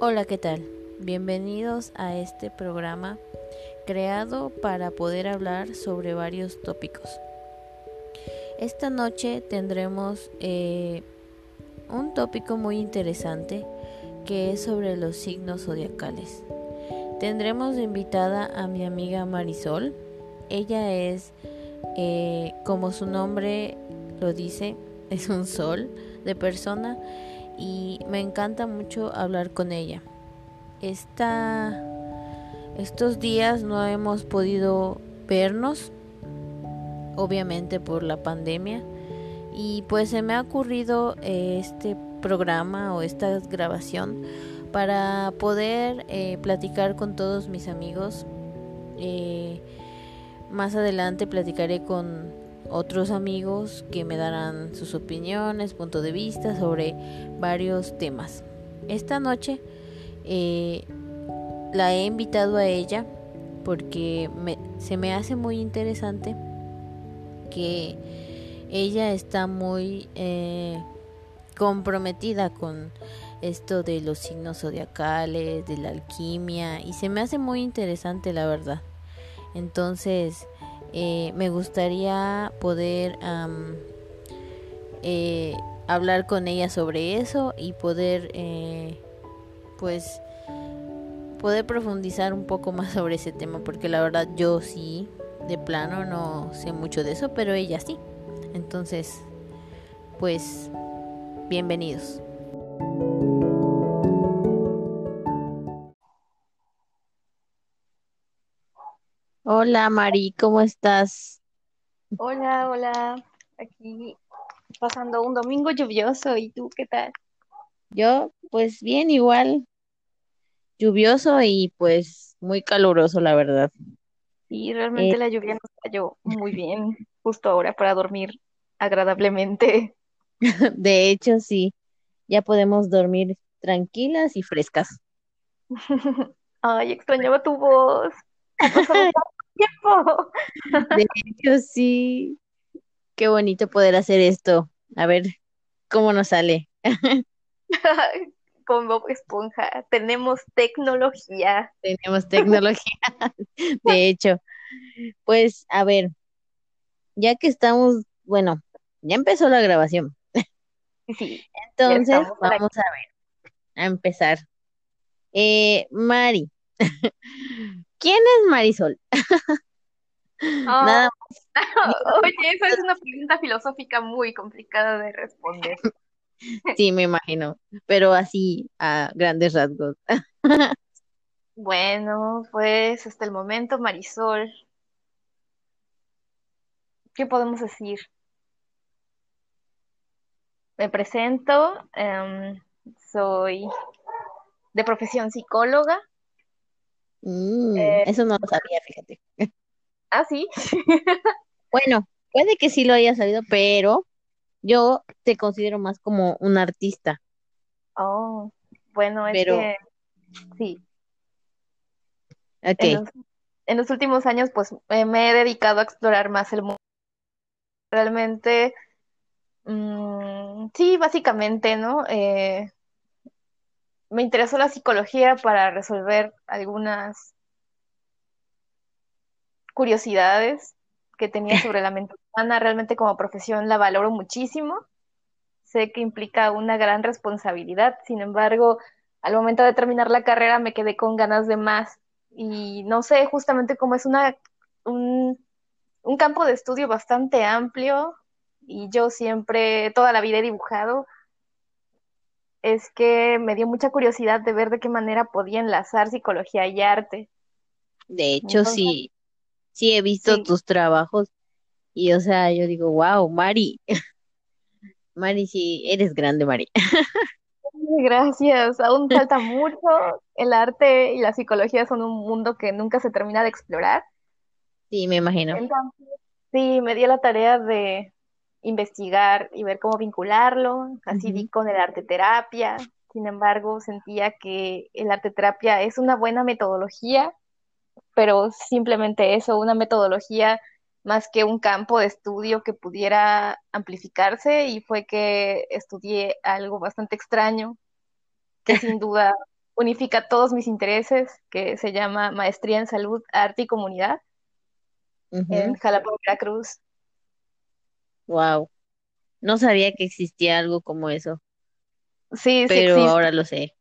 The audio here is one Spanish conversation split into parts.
Hola, ¿qué tal? Bienvenidos a este programa creado para poder hablar sobre varios tópicos. Esta noche tendremos eh, un tópico muy interesante que es sobre los signos zodiacales. Tendremos invitada a mi amiga Marisol. Ella es, eh, como su nombre lo dice, es un sol de persona y me encanta mucho hablar con ella. Esta, estos días no hemos podido vernos, obviamente por la pandemia, y pues se me ha ocurrido este programa o esta grabación para poder eh, platicar con todos mis amigos. Eh, más adelante platicaré con otros amigos que me darán sus opiniones, punto de vista sobre varios temas. Esta noche eh, la he invitado a ella porque se me hace muy interesante que ella está muy eh, comprometida con esto de los signos zodiacales, de la alquimia y se me hace muy interesante la verdad. Entonces, eh, me gustaría poder eh, hablar con ella sobre eso y poder eh, pues poder profundizar un poco más sobre ese tema porque la verdad yo sí de plano no sé mucho de eso pero ella sí. Entonces pues bienvenidos Hola Mari, ¿cómo estás? Hola, hola. Aquí pasando un domingo lluvioso. ¿Y tú qué tal? Yo, pues bien, igual. Lluvioso y pues muy caluroso, la verdad. Y realmente eh, la lluvia nos cayó muy bien justo ahora para dormir agradablemente. De hecho, sí, ya podemos dormir tranquilas y frescas. Ay, extrañaba tu voz. tiempo. De hecho, sí. Qué bonito poder hacer esto. A ver cómo nos sale. Con Bob Esponja. Tenemos tecnología. Tenemos tecnología. De hecho. Pues, a ver. Ya que estamos, bueno, ya empezó la grabación. Sí. Entonces, vamos a ver. A empezar. Eh, Mari. ¿Quién es Marisol? Nada Oye, esa es una pregunta filosófica muy complicada de responder. Sí, me imagino, pero así a grandes rasgos. Bueno, pues hasta el momento, Marisol. ¿Qué podemos decir? Me presento, em, soy de profesión psicóloga. Mm, eh, eso no lo sabía, fíjate. Ah, sí. bueno, puede que sí lo haya sabido, pero yo te considero más como un artista. Oh, bueno, es que sí. Okay. En, los, últimos años, pues me he dedicado a explorar más el mundo. Realmente, mm, sí, básicamente, ¿no? Eh, me interesó la psicología para resolver algunas curiosidades que tenía sobre la mente humana. Realmente como profesión la valoro muchísimo. Sé que implica una gran responsabilidad. Sin embargo, al momento de terminar la carrera me quedé con ganas de más. Y no sé, justamente como es una, un, un campo de estudio bastante amplio y yo siempre, toda la vida he dibujado, es que me dio mucha curiosidad de ver de qué manera podía enlazar psicología y arte. De hecho, sí, sí he visto tus trabajos y, o sea, yo digo, wow, Mari, Mari, sí, eres grande, Mari. Gracias, aún falta mucho. El arte y la psicología son un mundo que nunca se termina de explorar. Sí, me imagino. Entonces, sí, me dio la tarea de investigar y ver cómo vincularlo. Así di con el arte terapia. Sin embargo, sentía que el arte terapia es una buena metodología pero simplemente eso, una metodología más que un campo de estudio que pudiera amplificarse y fue que estudié algo bastante extraño, que sin duda unifica todos mis intereses, que se llama Maestría en Salud, Arte y Comunidad, en Jalapa, Veracruz. Wow. No sabía que existía algo como eso. Sí, pero ahora lo sé.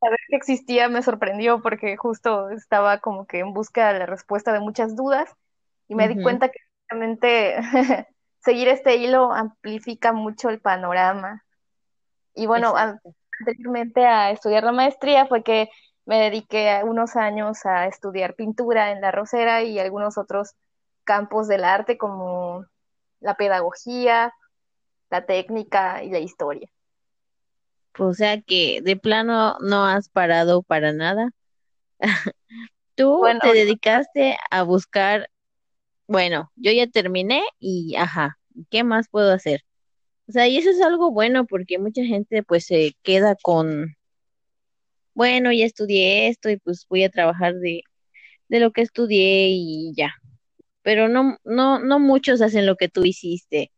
Saber que existía me sorprendió porque justo estaba como que en busca de la respuesta de muchas dudas y me di cuenta que realmente seguir este hilo amplifica mucho el panorama. Y bueno, anteriormente a estudiar la maestría fue que me dediqué unos años a estudiar pintura en la Rosera y algunos otros campos del arte como la pedagogía, la técnica y la historia. O sea que de plano no has parado para nada. Tú te dedicaste a buscar, bueno, yo ya terminé y ajá, ¿qué más puedo hacer? O sea, y eso es algo bueno porque mucha gente pues se queda con, bueno, ya estudié esto y pues voy a trabajar de, de lo que estudié y ya. Pero no, no, no muchos hacen lo que tú hiciste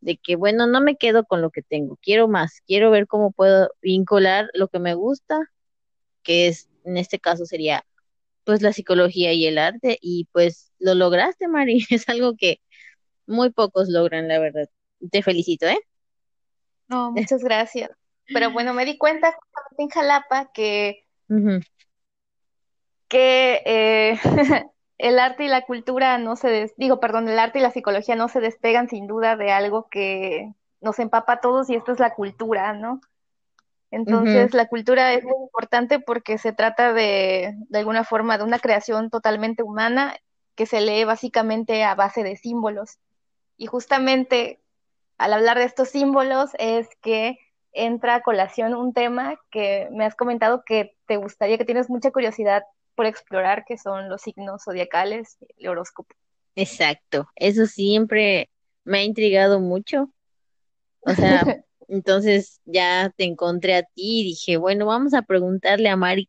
de que, bueno, no me quedo con lo que tengo, quiero más, quiero ver cómo puedo vincular lo que me gusta, que es, en este caso sería, pues, la psicología y el arte, y pues lo lograste, Mari, es algo que muy pocos logran, la verdad. Te felicito, ¿eh? No, muchas gracias. Pero bueno, me di cuenta justamente en Jalapa que, que eh, el arte y la cultura no se, digo, perdón, el arte y la psicología no se despegan sin duda de algo que nos empapa a todos y esto es la cultura, ¿no? Entonces, la cultura es muy importante porque se trata de, de alguna forma, de una creación totalmente humana que se lee básicamente a base de símbolos. Y justamente al hablar de estos símbolos es que entra a colación un tema que me has comentado que te gustaría, que tienes mucha curiosidad por explorar, que son los signos zodiacales, el horóscopo. Exacto, eso siempre me ha intrigado mucho. O sea, entonces ya te encontré a ti y dije, bueno, vamos a preguntarle a Mari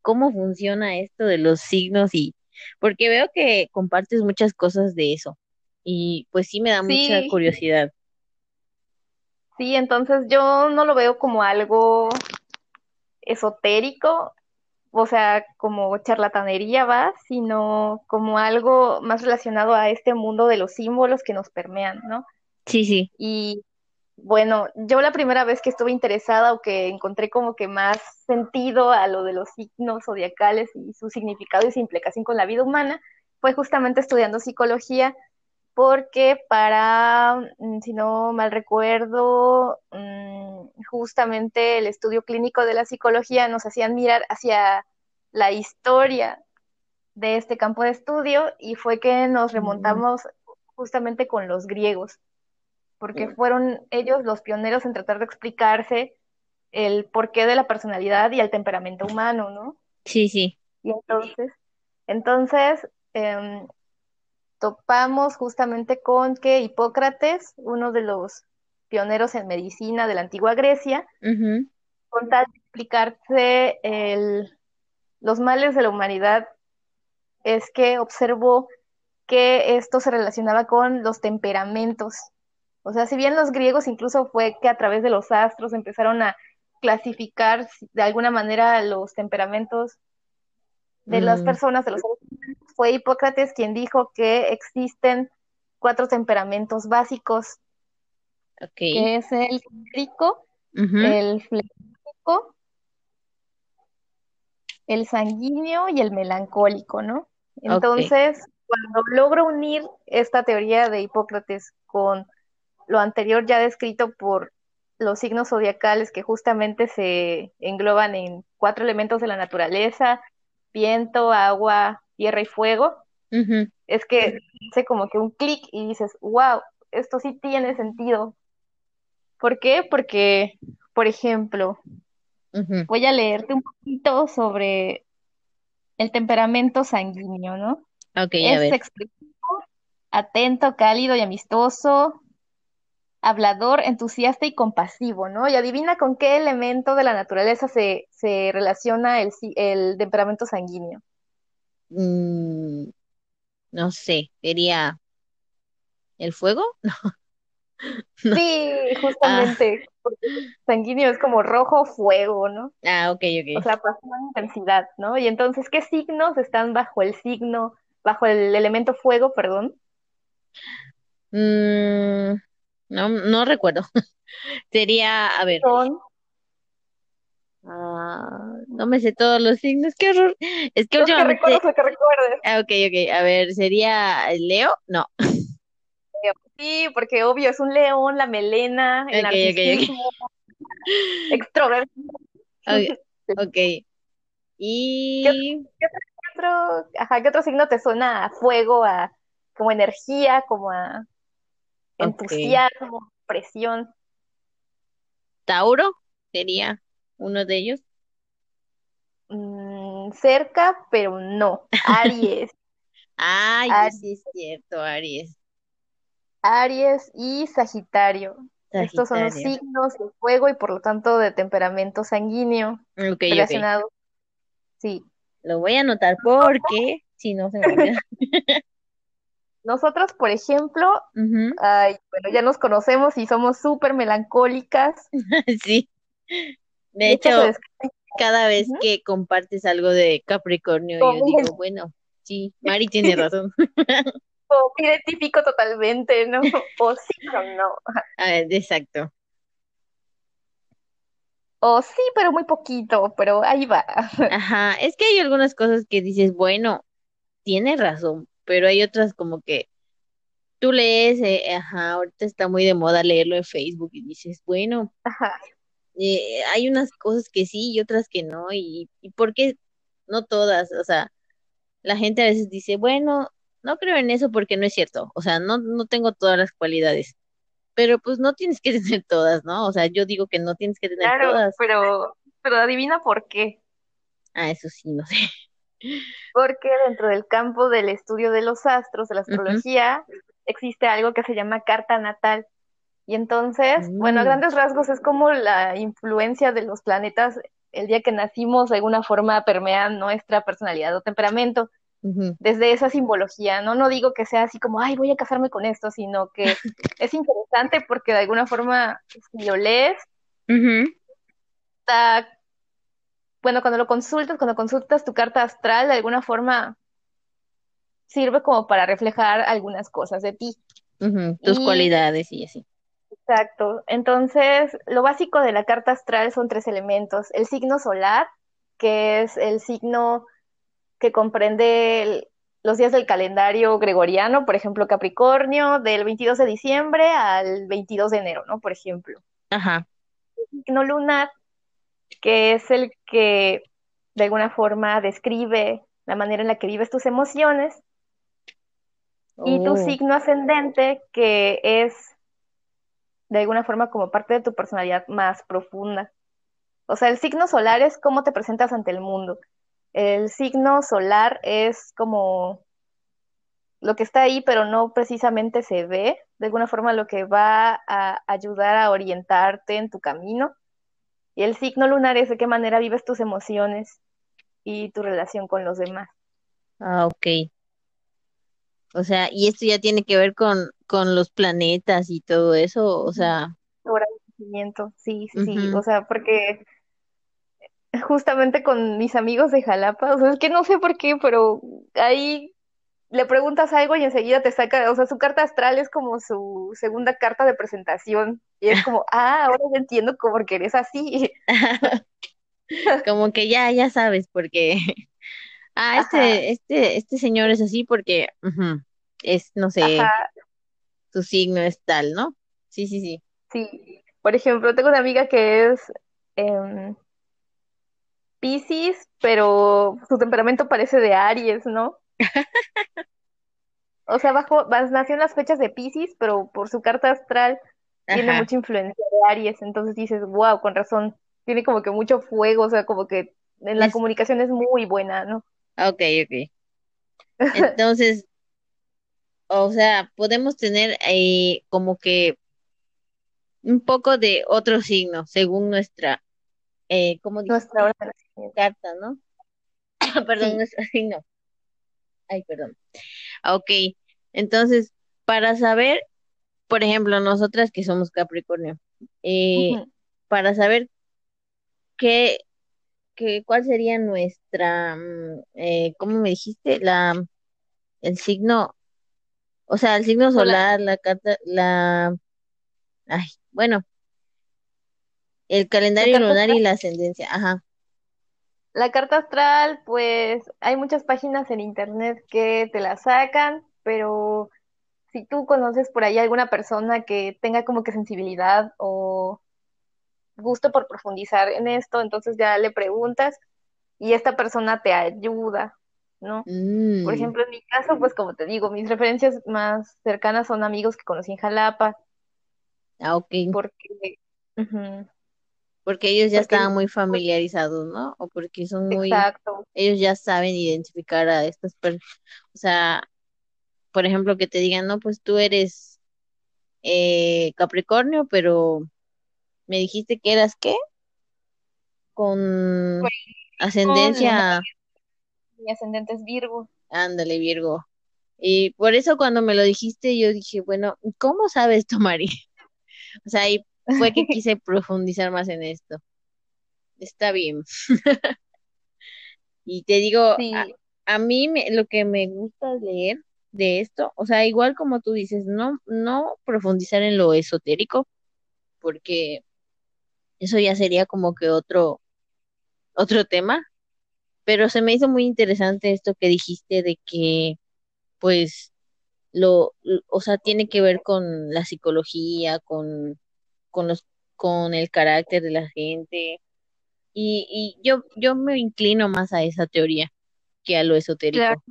cómo funciona esto de los signos y porque veo que compartes muchas cosas de eso y pues sí me da mucha curiosidad. Sí, entonces yo no lo veo como algo esotérico, o sea, como charlatanería va, sino como algo más relacionado a este mundo de los símbolos que nos permean, ¿no? Sí, sí. Y bueno, yo la primera vez que estuve interesada o que encontré como que más sentido a lo de los signos zodiacales y su significado y su implicación con la vida humana fue justamente estudiando psicología, porque para, mm, si no mal recuerdo, mm, justamente el estudio clínico de la psicología nos hacían mirar hacia la historia de este campo de estudio y fue que nos remontamos justamente con los griegos, porque fueron ellos los pioneros en tratar de explicarse el porqué de la personalidad y el temperamento humano, ¿no? Sí, sí. Y entonces, entonces em, topamos justamente con que Hipócrates, uno de los pioneros en medicina de la antigua Grecia, con tal de explicarse el, los males de la humanidad, es que observó que esto se relacionaba con los temperamentos. O sea, si bien los griegos incluso fue que a través de los astros empezaron a clasificar de alguna manera los temperamentos de las mm. personas, de los fue Hipócrates quien dijo que existen cuatro temperamentos básicos, que es el rico, el flexico, el sanguíneo y el melancólico, ¿no? Entonces, cuando logro unir esta teoría de Hipócrates con lo anterior ya descrito por los signos zodiacales que justamente se engloban en cuatro elementos de la naturaleza, viento, agua, tierra y fuego, es que hace como que un clic y dices, wow, esto sí tiene sentido. ¿Por qué? Porque, por ejemplo, voy a leerte un poquito sobre el temperamento sanguíneo, ¿no? es expresivo, atento, cálido y amistoso, hablador, entusiasta y compasivo, ¿no? Y adivina con qué elemento de la naturaleza se, relaciona el, el temperamento sanguíneo. Mm, no sé, sería el fuego, Sí, justamente, porque sanguíneo es como rojo fuego, ¿no? Ah, ok, O ok. sea, pasión, intensidad, ¿no? Y entonces, ¿qué signos están bajo el signo, bajo el elemento fuego, perdón? Mm, no, no recuerdo. Sería, a ver, Son ah, no me sé todos los signos, qué horror. Es que los que últimamente, que recuerdes. ah, ok, ok, a ver, sería Leo, no, Sí, porque obvio, es un león, la melena, el ok, ok, narcisismo, extrovertido. ok, ok, ok. ¿Qué otro, Y, qué otro- qué otro- ajá, ¿qué otro signo te suena a fuego, a como energía, como a entusiasmo, presión? Tauro sería uno de ellos. Mm, cerca, pero no. Aries, Ay, Aries, sí es cierto, Aries, Aries y Sagitario. Estos son los signos de fuego y por lo tanto de temperamento sanguíneo relacionados. Sí. Lo voy a anotar porque si no se me olvida. Nosotros, por ejemplo, ay, bueno, ya nos conocemos y somos súper melancólicas. Sí. De hecho, cada vez que compartes algo de Capricornio, yo digo, bueno, sí, Mari tiene razón. me identifico totalmente, ¿no? O sí, pero no. Ah, exacto. O sí, pero muy poquito, pero ahí va. Ajá, es que hay algunas cosas que dices, bueno, tiene razón, pero hay otras como que tú lees, eh, ajá, ahorita está muy de moda leerlo en Facebook y dices, bueno, Ajá, eh, hay unas cosas que sí y otras que no, y, y ¿por qué no todas? O sea, la gente a veces dice, bueno, no creo en eso porque no es cierto, o sea, no, no tengo todas las cualidades, pero pues no tienes que tener todas, ¿no? O sea, yo digo que no tienes que tener claro, todas. pero, pero adivina por qué. Ah, eso sí, no sé. Porque dentro del campo del estudio de los astros, de la astrología, existe algo que se llama carta natal. Y entonces, bueno, a Mm, grandes rasgos es como la influencia de los planetas el día que nacimos de alguna forma permean nuestra personalidad o temperamento. Desde esa simbología, ¿no? No digo que sea así como, ay, voy a casarme con esto, sino que es interesante porque de alguna forma, si lo lees, está, bueno, cuando lo consultas, cuando consultas tu carta astral, de alguna forma sirve como para reflejar algunas cosas de ti. Tus Y cualidades y así. exacto, entonces lo básico de la carta astral son tres elementos. El signo solar, que es el signo que comprende el- los días del calendario gregoriano, por ejemplo, Capricornio, del 22 de diciembre al 22 de enero, ¿no? Por ejemplo. Ajá. El signo lunar, que es el que de alguna forma describe la manera en la que vives tus emociones, y tu Oh, signo ascendente, que es de alguna forma como parte de tu personalidad más profunda. O sea, el signo solar es cómo te presentas ante el mundo. El signo solar es como lo que está ahí, pero no precisamente se ve, de alguna forma lo que va a ayudar a orientarte en tu camino. Y el signo lunar es de qué manera vives tus emociones y tu relación con los demás. ah, ok. O sea, y esto ya tiene que ver con, con los planetas y todo eso, o sea, agradecimiento, sí, sí, sí. O sea, porque justamente con mis amigos de Jalapa, o sea, es que no sé por qué, pero ahí le preguntas algo y enseguida te saca, o sea, su carta astral es como su segunda carta de presentación y es como, ah, ahora ya entiendo cómo porque eres así. Como que ya, ya sabes, porque, ah, Ajá, este, este, este señor es así porque, es, no sé, ajá, su signo es tal, ¿no? Sí, sí, sí. sí. Por ejemplo, tengo una amiga que es em, Piscis, pero su temperamento parece de Aries, ¿no? O sea, bajo, nació en las fechas de Piscis, pero por su carta astral tiene mucha influencia de Aries, entonces dices, wow, con razón, tiene como que mucho fuego, o sea, como que en la Es, comunicación es muy buena, ¿no? ok, ok. Entonces, o sea, podemos tener eh, como que un poco de otro signo, según nuestra, eh, ¿cómo Nuestra. Carta, ¿no? Perdón, Sí, nuestro signo. Ay, perdón. Ok, entonces, para saber, por ejemplo, nosotras que somos Capricornio, eh, para saber qué, qué, cuál sería nuestra, mm, eh, ¿cómo me dijiste? La, el signo, o sea, el signo Solar. la carta, la, ay, bueno, el calendario lunar y la ascendencia, ajá. La carta astral, pues hay muchas páginas en internet que te la sacan, pero si tú conoces por ahí alguna persona que tenga como que sensibilidad o gusto por profundizar en esto, entonces ya le preguntas y esta persona te ayuda, ¿no? Por Mm, ejemplo, en mi caso, pues como te digo, mis referencias más cercanas son amigos que conocí en Jalapa, ah, ok, porque, porque ellos ya porque, estaban muy pues, familiarizados, ¿no? O porque son muy, exacto, ellos ya saben identificar a estas personas, o sea, por ejemplo, que te digan, no, pues tú eres eh, Capricornio, pero me dijiste que eras qué? Con con luna ascendencia, y ascendente es Virgo. ándale, Virgo. Y por eso cuando me lo dijiste, yo dije, bueno, ¿cómo sabes tú, Mari? O sea, ahí fue que quise profundizar más en esto. Está bien. Y te digo, a, Sí, a mí me- lo que me gusta leer de esto, o sea, igual como tú dices, no, no profundizar en lo esotérico, porque eso ya sería como que otro, otro tema, pero se me hizo muy interesante esto que dijiste de que, pues, lo- o sea, tiene que ver con la psicología, con, con los, con el carácter de la gente, y, y yo, yo me inclino más a esa teoría que a lo claro. esotérico,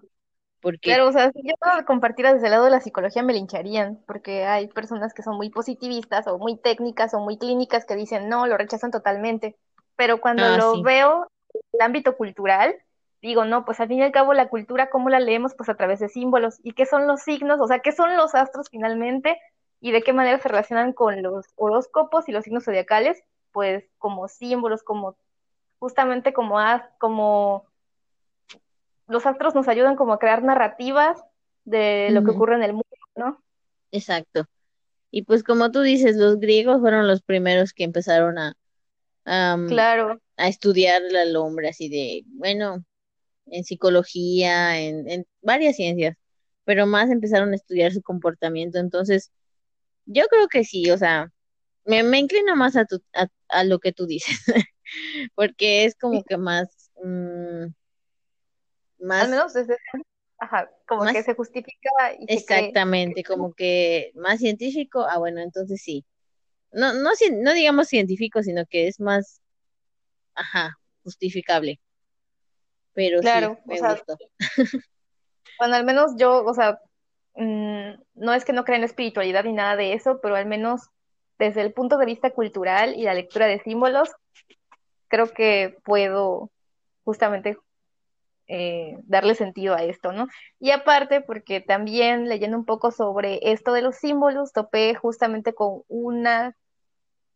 porque, Claro, o sea, si yo compartiera desde el lado de la psicología me lincharían, porque hay personas que son muy positivistas o muy técnicas o muy clínicas que dicen no, lo rechazan totalmente. Pero cuando ah, lo sí. veo en el ámbito cultural, digo, no, pues al fin y al cabo la cultura, ¿cómo la leemos? Pues a través de símbolos. ¿Y qué son los signos? O sea, ¿qué son los astros finalmente? ¿Y de qué manera se relacionan con los horóscopos y los signos zodiacales? Pues como símbolos, como justamente como, as- como los astros nos ayudan como a crear narrativas de lo que ocurre en el mundo, ¿no? exacto. Y pues como tú dices, los griegos fueron los primeros que empezaron a, Claro, a estudiar al hombre así de, bueno, en psicología, en, en varias ciencias, pero más empezaron a estudiar su comportamiento. Entonces, yo creo que sí, o sea, me, me inclino más a, tu, a, a lo que tú dices, porque es como que más, mm, al más, menos desde, ajá, como que se justifica y se cree. exactamente, como que más científico. Ah, bueno, entonces sí. No, no, no digamos científico, sino que es más, ajá, justificable. Pero sí, Claro, o me sea, gustó. bueno, al menos yo, o sea, mm, no es que no crea en la espiritualidad ni nada de eso, pero al menos desde el punto de vista cultural y la lectura de símbolos, creo que puedo justamente eh, darle sentido a esto, ¿no? Y aparte, porque también leyendo un poco sobre esto de los símbolos, topé justamente con una,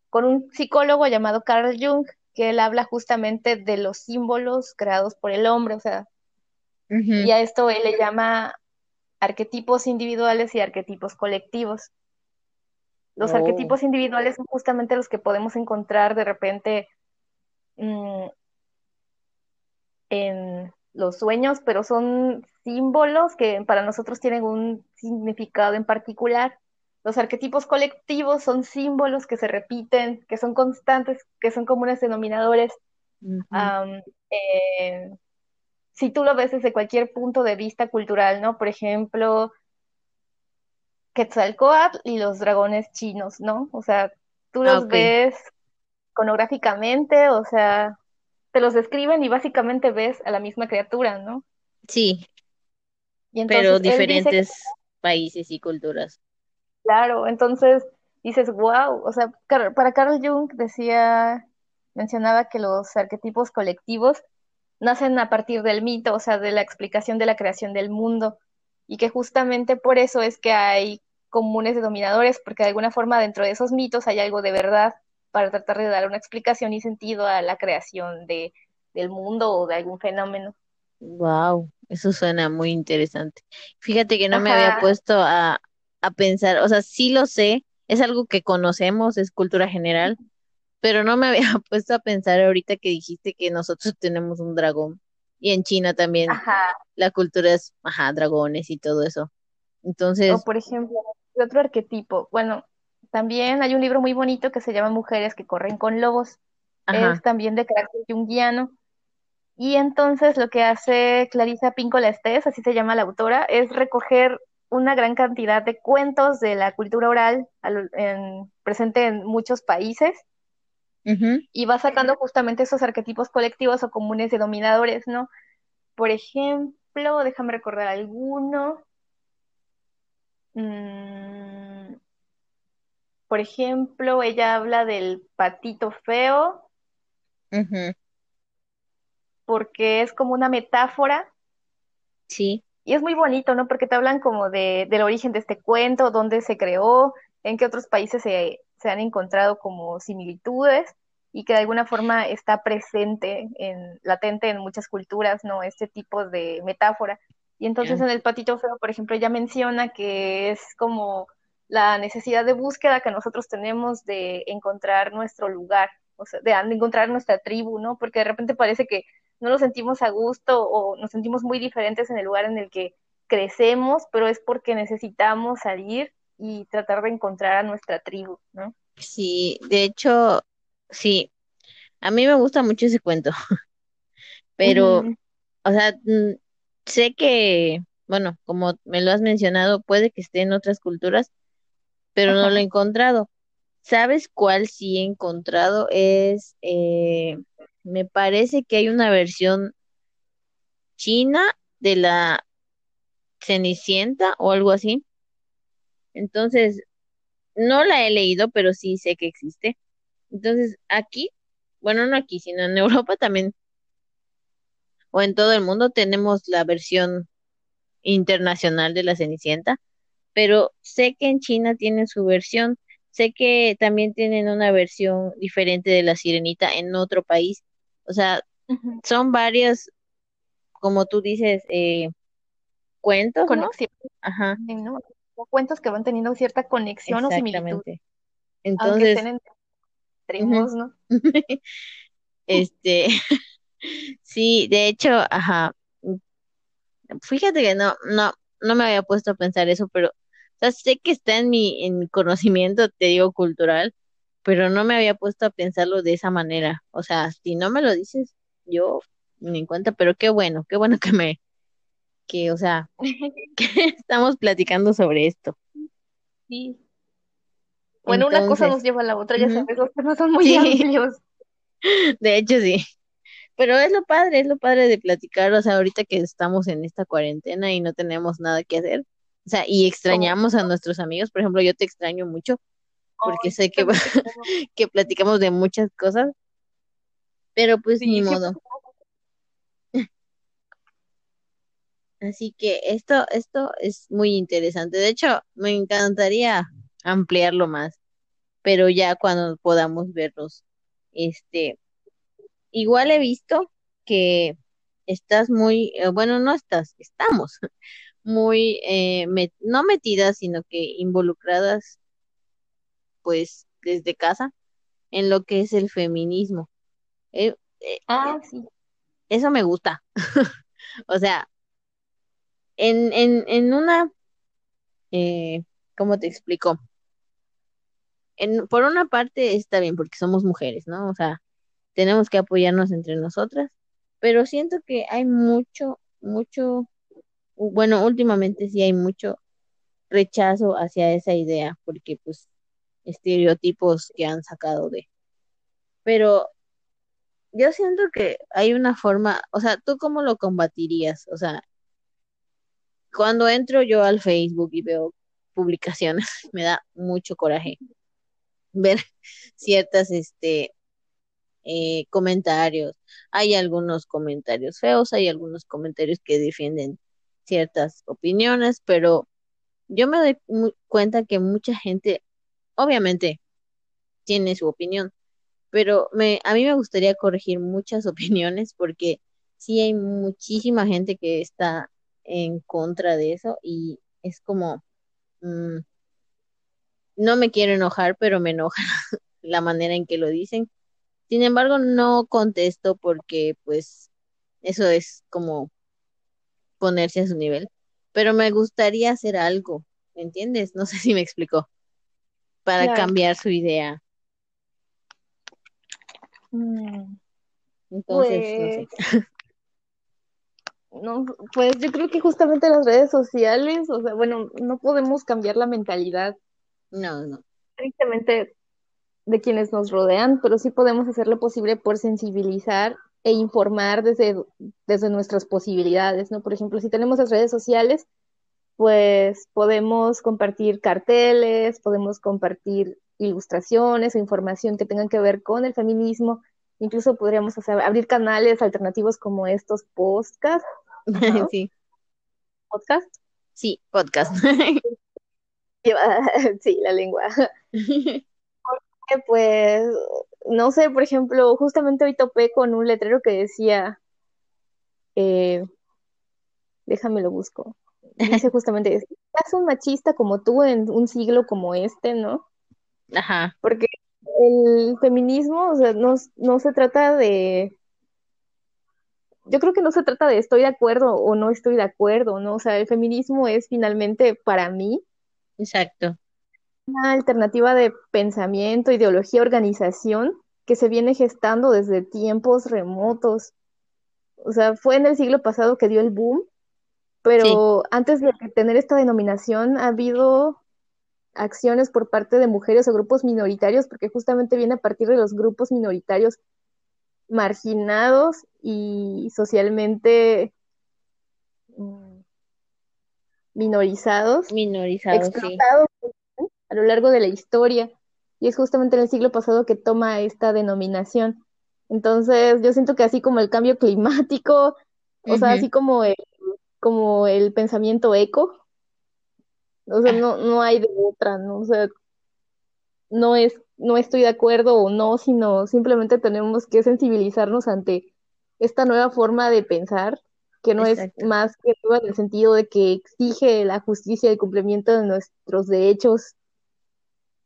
con un psicólogo llamado Carl Jung, que él habla justamente de los símbolos creados por el hombre, o sea, y a esto él le llama arquetipos individuales y arquetipos colectivos. Los Oh, arquetipos individuales son justamente los que podemos encontrar de repente mmm, en los sueños, pero son símbolos que para nosotros tienen un significado en particular. Los arquetipos colectivos son símbolos que se repiten, que son constantes, que son comunes denominadores. Um, eh, si tú lo ves desde cualquier punto de vista cultural, ¿no? Por ejemplo, Quetzalcóatl y los dragones chinos, ¿no? O sea, tú Ah, los ves iconográficamente, o sea, te los describen y básicamente ves a la misma criatura, ¿no? Sí, Y pero entonces diferentes países y culturas. Claro, entonces dices, wow, o sea, para Carl Jung decía, mencionaba que los arquetipos colectivos nacen a partir del mito, o sea, de la explicación de la creación del mundo, y que justamente por eso es que hay comunes denominadores, porque de alguna forma dentro de esos mitos hay algo de verdad para tratar de dar una explicación y sentido a la creación de, del mundo o de algún fenómeno. Wow, eso suena muy interesante. Fíjate que no me había puesto a, a pensar, o sea, sí lo sé, es algo que conocemos, es cultura general, pero no me había puesto a pensar ahorita que dijiste que nosotros tenemos un dragón y en China también la cultura es, ajá, dragones y todo eso. Entonces... O por ejemplo, otro arquetipo, bueno, también hay un libro muy bonito que se llama Mujeres que corren con lobos, es también de carácter junguiano. Y entonces lo que hace Clarisa Píncola Estés, así se llama la autora, es recoger una gran cantidad de cuentos de la cultura oral presente en muchos países y va sacando justamente esos arquetipos colectivos o comunes de dominadores, ¿no? Por ejemplo, déjame recordar alguno. Mm, por ejemplo, ella habla del patito feo, porque es como una metáfora. Sí. Y es muy bonito, ¿no? Porque te hablan como de, del origen de este cuento, dónde se creó, en qué otros países se, se han encontrado como similitudes y que de alguna forma está presente, en, latente en muchas culturas, ¿no? Este tipo de metáfora. Y entonces en el patito feo, por ejemplo, ella menciona que es como la necesidad de búsqueda que nosotros tenemos de encontrar nuestro lugar, o sea, de encontrar nuestra tribu, ¿no? Porque de repente parece que no nos sentimos a gusto o nos sentimos muy diferentes en el lugar en el que crecemos, pero es porque necesitamos salir y tratar de encontrar a nuestra tribu, ¿no? Sí, de hecho, sí, a mí me gusta mucho ese cuento, pero, o sea, mm, sé que, bueno, como me lo has mencionado, puede que esté en otras culturas, pero no lo he encontrado. ¿Sabes cuál sí he encontrado? Es, eh, me parece que hay una versión china de la Cenicienta o algo así. Entonces, no la he leído, pero sí sé que existe. Entonces, aquí, bueno, no aquí, sino en Europa también, o en todo el mundo, tenemos la versión internacional de la Cenicienta, pero sé que en China tienen su versión, sé que también tienen una versión diferente de la Sirenita en otro país. O sea, son varias, como tú dices, eh, cuentos, ¿no? Ajá. Cuentos que van teniendo cierta conexión o similitud. Entonces, ¿no? este, sí, de hecho, ajá. Fíjate que no, no, no me había puesto a pensar eso, pero, o sea, sé que está en mi, en mi conocimiento, te digo, cultural, pero no me había puesto a pensarlo de esa manera. O sea, si no me lo dices, yo ni en cuenta, pero qué bueno, qué bueno que me, que, o sea, que estamos platicando sobre esto. Sí. Bueno, una cosa nos lleva a la otra, ya sabes, los temas son muy amplios. De hecho, sí. Pero es lo padre, es lo padre de platicar, o sea, ahorita que estamos en esta cuarentena y no tenemos nada que hacer, o sea, y extrañamos a nuestros amigos, por ejemplo, yo te extraño mucho, porque sé que, que platicamos de muchas cosas, pero pues ni modo. Así que esto, esto es muy interesante. De hecho, me encantaría ampliarlo más, pero ya cuando podamos verlos. Este, igual he visto que estás muy, eh, bueno, no estás, estamos muy, eh, no metidas, sino que involucradas, pues, desde casa, en lo que es el feminismo. Eh, ah, sí. Eso me gusta. o sea, en, en, en una, eh, ¿cómo te explico? En, por una parte está bien porque somos mujeres, ¿no? O sea, tenemos que apoyarnos entre nosotras, pero siento que hay mucho, mucho, bueno, últimamente sí hay mucho rechazo hacia esa idea, porque pues estereotipos que han sacado de. Pero yo siento que hay una forma, o sea, ¿tú cómo lo combatirías? O sea, cuando entro yo al Facebook y veo publicaciones, me da mucho coraje ver ciertas, este, eh, comentarios. Hay algunos comentarios feos, hay algunos comentarios que defienden ciertas opiniones, pero yo me doy cuenta que mucha gente, obviamente, tiene su opinión, pero me, a mí me gustaría corregir muchas opiniones porque sí hay muchísima gente que está en contra de eso y es como, mm, no me quiero enojar, pero me enoja la manera en que lo dicen. Sin embargo, no contesto porque pues eso es como ponerse a su nivel. Pero me gustaría hacer algo, ¿me entiendes? No sé si me explicó. Para Claro. cambiar su idea. Mm, Entonces, no sé. No, pues yo creo que justamente las redes sociales, o sea, bueno, no podemos cambiar la mentalidad No, no. tristemente de quienes nos rodean, pero sí podemos hacer lo posible por sensibilizar e informar desde, desde nuestras posibilidades, ¿no? Por ejemplo, si tenemos las redes sociales, pues podemos compartir carteles, podemos compartir ilustraciones o información que tengan que ver con el feminismo, incluso podríamos hacer, abrir canales alternativos como estos podcasts, Sí, podcast, sí, podcast. sí, la lengua. Pues, no sé, por ejemplo, justamente hoy topé con un letrero que decía, eh, déjame lo busco, dice justamente, es un machista como tú en un siglo como este, ¿no? Ajá, Porque el feminismo, o sea, no, no se trata de, yo creo que no se trata de estoy de acuerdo o no estoy de acuerdo, ¿no? O sea, el feminismo es finalmente para mí exacto. una alternativa de pensamiento, ideología, organización que se viene gestando desde tiempos remotos. O sea, fue en el siglo pasado que dio el boom, pero antes de tener esta denominación ha habido acciones por parte de mujeres o grupos minoritarios, porque justamente viene a partir de los grupos minoritarios marginados y socialmente mm, minorizados, sí. a lo largo de la historia. Y es justamente en el siglo pasado que toma esta denominación. Entonces, yo siento que así como el cambio climático, o sea, así como el, como el pensamiento eco, o sea, Ah, no, no hay de otra, ¿no? O sea, no es, no estoy de acuerdo o no, sino simplemente tenemos que sensibilizarnos ante esta nueva forma de pensar, que no es más que nueva en el sentido de que exige la justicia y el cumplimiento de nuestros derechos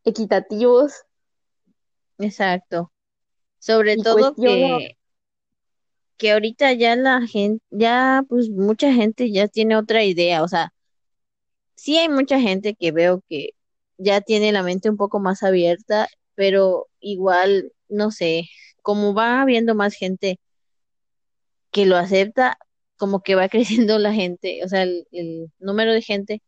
equitativos exacto. Sobre y todo cuestiona, que, que ahorita ya la gente, ya pues mucha gente ya tiene otra idea. O sea, sí hay mucha gente que veo que ya tiene la mente un poco más abierta, pero igual, no sé, como va habiendo más gente que lo acepta, como que va creciendo la gente, o sea, el, número de gente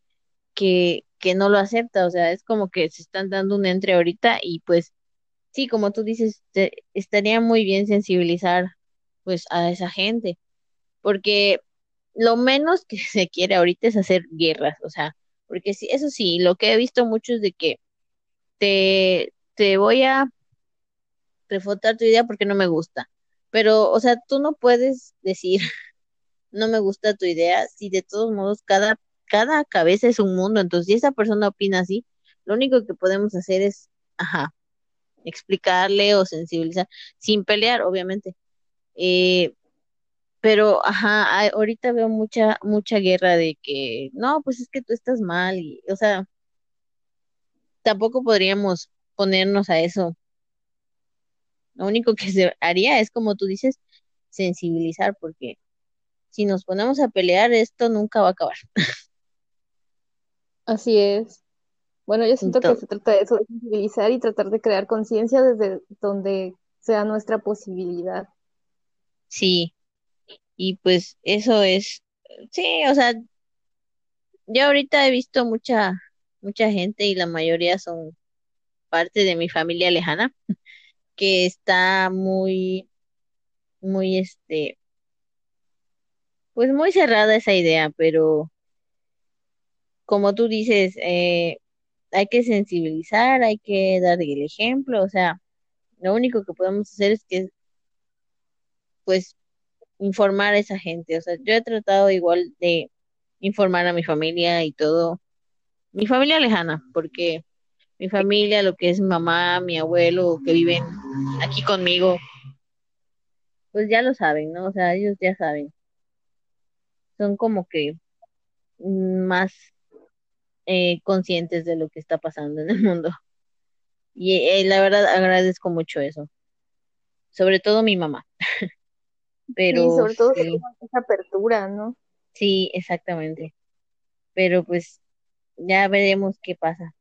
que, que no lo acepta, o sea, es como que se están dando un entre ahorita y pues sí, como tú dices, te- estaría muy bien sensibilizar pues a esa gente, porque lo menos que se quiere ahorita es hacer guerras, o sea, porque sí, eso sí, lo que he visto mucho es de que te, te voy a refutar tu idea porque no me gusta, pero, o sea, tú no puedes decir no me gusta tu idea, si de todos modos cada, cada cabeza es un mundo, entonces si esa persona opina así, lo único que podemos hacer es, ajá, explicarle o sensibilizar, sin pelear, obviamente. Eh, pero, ajá, ahorita veo mucha, mucha guerra de que, no, pues es que tú estás mal, y, o sea, tampoco podríamos ponernos a eso. Lo único que se haría es, como tú dices, sensibilizar, porque si nos ponemos a pelear, esto nunca va a acabar. así es. Bueno, yo siento que se trata de eso, de sensibilizar y tratar de crear conciencia desde donde sea nuestra posibilidad. sí. Y pues eso es, sí, o sea, yo ahorita he visto mucha, mucha gente y la mayoría son parte de mi familia lejana, que está muy, muy, este, pues muy cerrada esa idea, pero como tú dices, eh, hay que sensibilizar, hay que dar el ejemplo, o sea, lo único que podemos hacer es que, pues, informar a esa gente, o sea, yo he tratado igual de informar a mi familia y todo, mi familia lejana, porque mi familia, lo que es mi mamá, mi abuelo, que viven aquí conmigo, pues ya lo saben, ¿no? O sea, ellos ya saben. Son como que más, eh, conscientes de lo que está pasando en el mundo. Y eh, la verdad agradezco mucho eso. Sobre todo mi mamá. Pero sí, sobre todo sí, esa apertura, ¿no? sí, exactamente. Pero pues ya veremos qué pasa.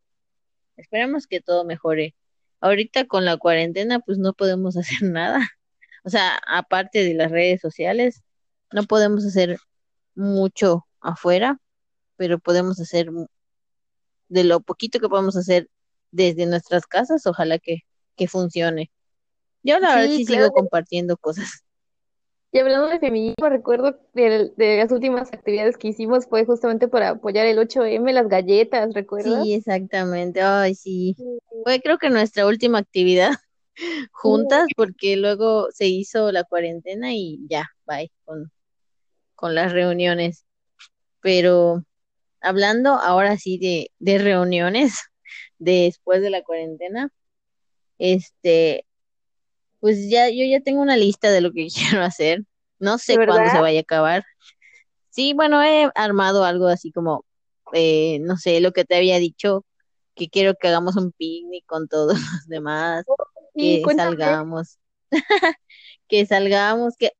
Esperemos que todo mejore. Ahorita con la cuarentena pues no podemos hacer nada. O sea, aparte de las redes sociales, no podemos hacer mucho afuera, pero podemos hacer de lo poquito que podemos hacer desde nuestras casas, ojalá que, que funcione. Yo la verdad Sí, sí claro. sigo compartiendo cosas. Y hablando de feminismo, recuerdo de, de las últimas actividades que hicimos fue justamente para apoyar el 8M, las galletas, ¿recuerdas? Sí, exactamente. Ay, sí. Fue creo que nuestra última actividad juntas porque luego se hizo la cuarentena y ya, bye, con, con las reuniones. Pero hablando ahora sí de, de reuniones después de la cuarentena, este, pues ya, yo ya tengo una lista de lo que quiero hacer. No sé ¿De cuándo se vaya a acabar. Sí, bueno, he armado algo así como, eh, no sé, lo que te había dicho, que quiero que hagamos un picnic con todos los demás, Sí, que salgamos, que salgamos, que,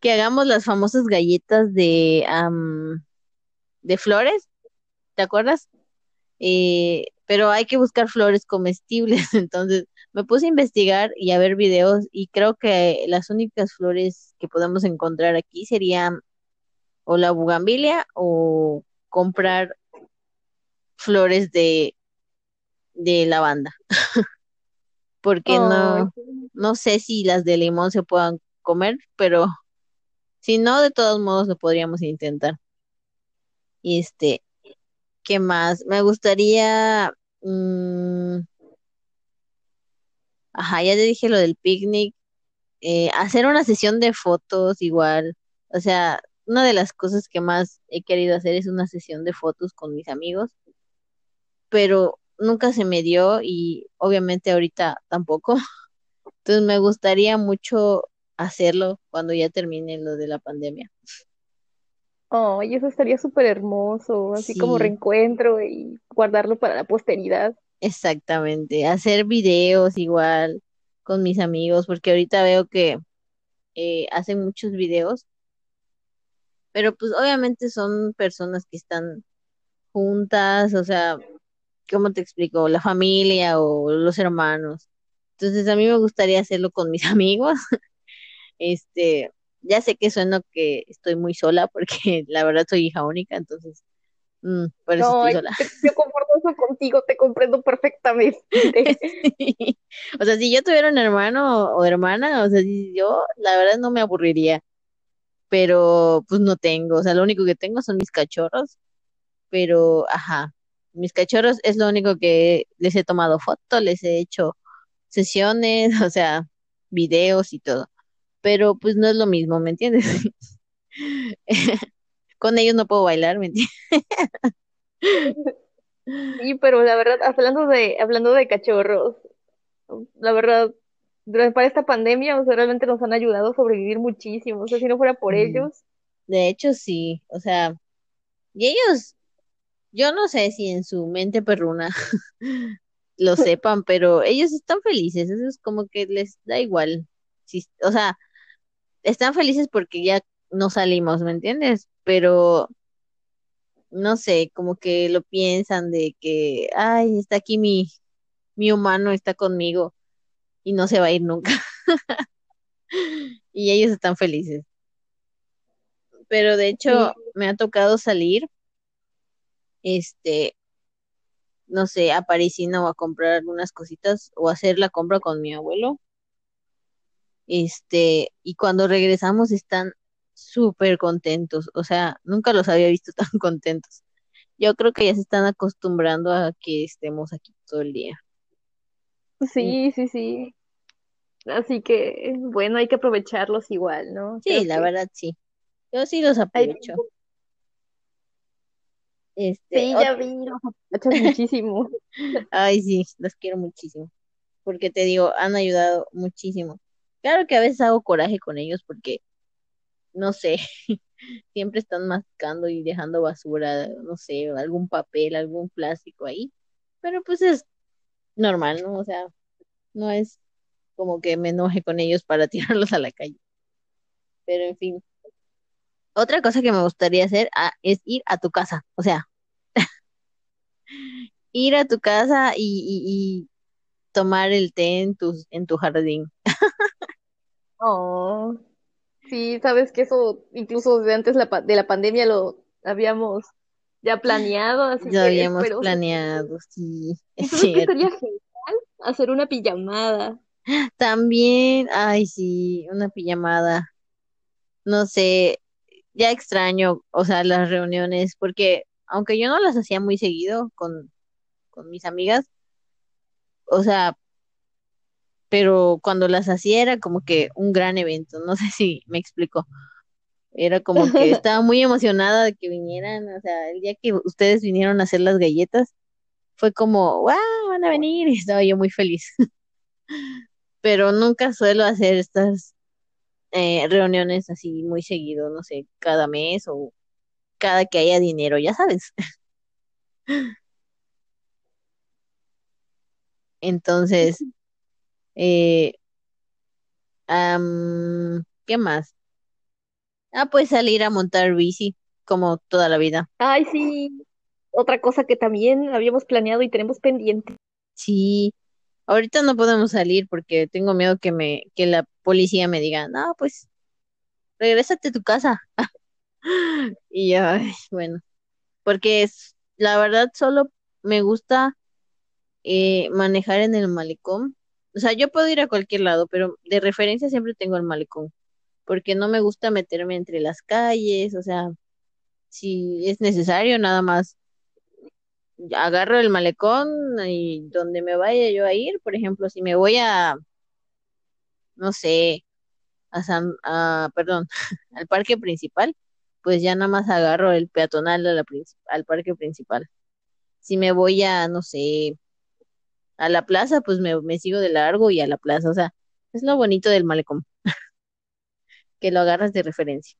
que hagamos las famosas galletas de, am, de flores, ¿te acuerdas? Eh, pero hay que buscar flores comestibles, entonces me puse a investigar y a ver videos y creo que las únicas flores que podemos encontrar aquí serían o la bugambilia o comprar flores de, de lavanda, porque no, no sé si las de limón se puedan comer, pero si no, de todos modos lo podríamos intentar. Y este, ¿qué más? Me gustaría, mm, ajá, ya te dije lo del picnic, eh, hacer una sesión de fotos igual, o sea, una de las cosas que más he querido hacer es una sesión de fotos con mis amigos pero nunca se me dio y obviamente ahorita tampoco. Entonces me gustaría mucho hacerlo cuando ya termine lo de la pandemia. ay, eso estaría súper hermoso, así como reencuentro y guardarlo para la posteridad. Exactamente. Hacer videos igual con mis amigos, porque ahorita veo que eh, hacen muchos videos, pero pues obviamente son personas que están juntas, o sea, ¿cómo te explico? La familia o los hermanos. Entonces a mí me gustaría hacerlo con mis amigos Este, ya sé que sueno que estoy muy sola porque la verdad soy hija única, entonces mm, por eso estoy Ay, sola. yo comparto eso contigo, te comprendo perfectamente. Sí. O sea, si yo tuviera un hermano o hermana, o sea, si yo la verdad no me aburriría, pero pues no tengo, o sea, lo único que tengo son mis cachorros, pero ajá, mis cachorros es lo único que les he tomado fotos, les he hecho sesiones, o sea, videos y todo, pero pues no es lo mismo, ¿me entiendes? Con ellos no puedo bailar, ¿me entiendes? Sí, pero la verdad, hablando de, hablando de cachorros, la verdad, durante para esta pandemia, o sea, realmente nos han ayudado a sobrevivir muchísimo. O sea, si no fuera por ellos, De hecho, sí, o sea, y ellos, yo no sé si en su mente perruna lo sepan, pero ellos están felices, eso es como que les da igual. Sí, o sea, están felices porque ya no salimos, ¿me entiendes? Pero no sé, como que lo piensan de que, ay, está aquí mi, mi humano, está conmigo y no se va a ir nunca. Y ellos están felices. Pero de sí, hecho, me ha tocado salir, este no sé, a Parisina o a comprar algunas cositas o hacer la compra con mi abuelo. Este, y cuando regresamos están súper contentos, o sea, nunca los había visto tan contentos. Yo creo que ya se están acostumbrando a que estemos aquí todo el día. Sí, sí, sí. Así que, bueno, hay que aprovecharlos igual, ¿no? Sí, Creo la que verdad sí. Yo sí los aprovecho. Este, Sí, ya vi, los aprovechas muchísimo. ay, sí, los quiero muchísimo, porque te digo, han ayudado muchísimo. Claro que a veces hago coraje con ellos porque no sé, siempre están mascando y dejando basura, no sé, algún papel, algún plástico ahí. Pero pues es normal, ¿no? O sea, no es como que me enoje con ellos para tirarlos a la calle. Pero en fin. Otra cosa que me gustaría hacer ah, es ir a tu casa, o sea, ir a tu casa y, tomar el té en tu, en tu jardín. Oh, sí, sabes que eso incluso desde antes de la pandemia lo habíamos ya planeado, así ya habíamos planeado, sí, es cierto. sería genial hacer una pijamada. También, ay, sí, una pijamada. No sé, ya extraño, o sea, las reuniones, porque aunque yo no las hacía muy seguido con, con mis amigas, o sea, pero cuando las hacía era como que un gran evento, no sé si me explico. Era como que estaba muy emocionada de que vinieran, o sea, el día que ustedes vinieron a hacer las galletas, fue como, wow, van a venir, y estaba yo muy feliz. Pero nunca suelo hacer estas eh, reuniones así muy seguido, no sé, cada mes o cada que haya dinero, ya sabes. Entonces, eh, ¿qué más? Ah, pues salir a montar bici, como toda la vida. Ay, sí. Otra cosa que también habíamos planeado y tenemos pendiente. Sí, ahorita no podemos salir porque tengo miedo que me, que la policía me diga, no, pues, regrésate a tu casa. Y ya, bueno, porque es, la verdad solo me gusta eh, manejar en el malecón. O sea, yo puedo ir a cualquier lado, pero de referencia siempre tengo el malecón, porque no me gusta meterme entre las calles, o sea, si es necesario, nada más agarro el malecón y donde me vaya yo a ir, por ejemplo, si me voy a, no sé, a San, a, perdón, al parque principal, pues ya nada más agarro el peatonal a la, al parque principal. Si me voy a, no sé, a la plaza, pues me, me sigo de largo y a la plaza. O sea, es lo bonito del malecón, que lo agarras de referencia.